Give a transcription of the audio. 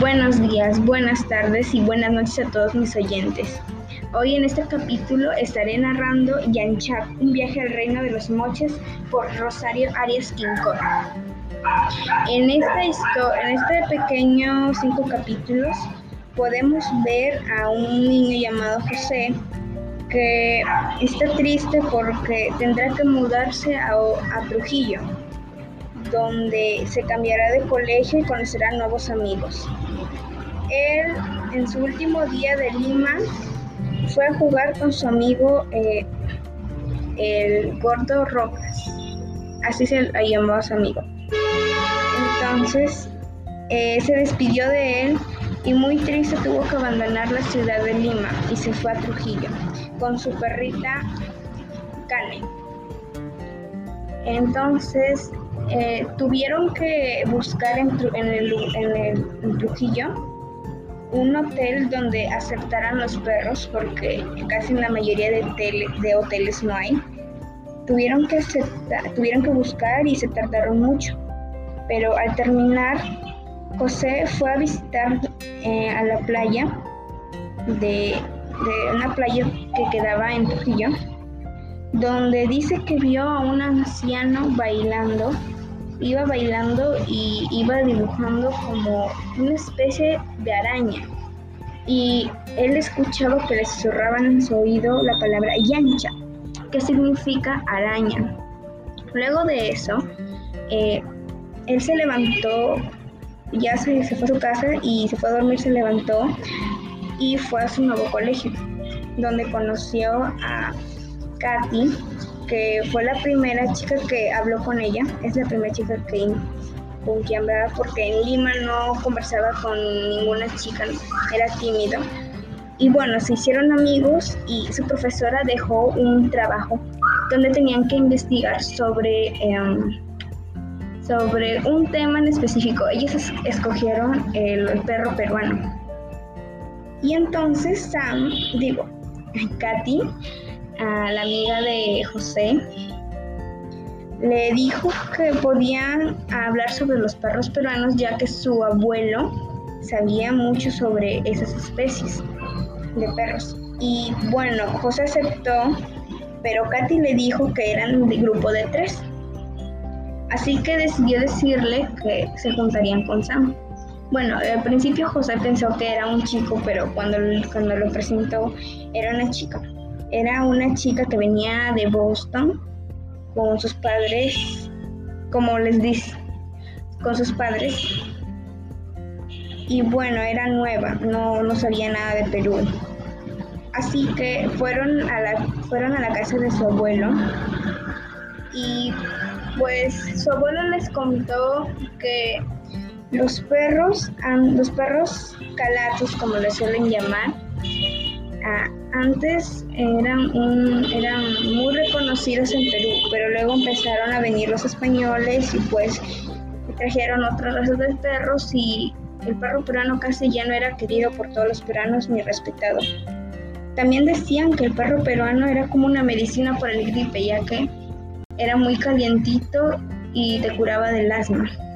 Buenos días, buenas tardes y buenas noches a todos mis oyentes. Hoy en este capítulo estaré narrando Yanchak, un viaje al reino de los moches por Rosario Arias Quincón. En, esta en este pequeño cinco capítulos podemos ver a un niño llamado José que está triste porque tendrá que mudarse a, a Trujillo donde se cambiará de colegio y conocerá nuevos amigos. Él, en su último día de Lima, fue a jugar con su amigo eh, el gordo Rojas, así se llamó a su amigo. Entonces, eh, se despidió de él y muy triste tuvo que abandonar la ciudad de Lima y se fue a Trujillo con su perrita Cane. Entonces, eh, tuvieron que buscar en, el, Trujillo un hotel donde aceptaran los perros porque casi en la mayoría de, de hoteles no hay. Tuvieron que, tuvieron que buscar y se tardaron mucho. Pero al terminar, José fue a visitar eh, a la playa de, de una playa que quedaba en Trujillo donde dice que vio a un anciano bailando, iba bailando y iba dibujando como una especie de araña. Y él escuchaba que le susurraban en su oído la palabra yancha, que significa araña. Luego de eso, eh, él se levantó, ya se, se fue a su casa y se fue a dormir, se levantó y fue a su nuevo colegio, donde conoció a Katy, que fue la primera chica que habló con ella, es la primera chica que con quien hablaba porque en Lima no conversaba con ninguna chica, era tímido. Y bueno, se hicieron amigos y su profesora dejó un trabajo donde tenían que investigar sobre, em, sobre un tema en específico. Ellos escogieron el perro peruano. Y entonces Sam, digo, Katy, a la amiga de José, le dijo que podían hablar sobre los perros peruanos ya que su abuelo sabía mucho sobre esas especies de perros. Y bueno, José aceptó, pero Katy le dijo que eran de grupo de tres. Así que decidió decirle que se juntarían con Sam. Bueno, al principio José pensó que era un chico, pero cuando, cuando lo presentó era una chica. Era una chica que venía de Boston con sus padres, como les dice, con sus padres. Y bueno, era nueva, no, no sabía nada de Perú. Así que fueron a la, fueron a la casa de su abuelo y pues su abuelo les contó que los perros, los perros calatos, como les suelen llamar, antes eran, eran muy reconocidos en Perú, pero luego empezaron a venir los españoles y pues trajeron otras razas de perros y el perro peruano casi ya no era querido por todos los peruanos ni respetado. También decían que el perro peruano era como una medicina para el gripe, ya que era muy calientito y te curaba del asma.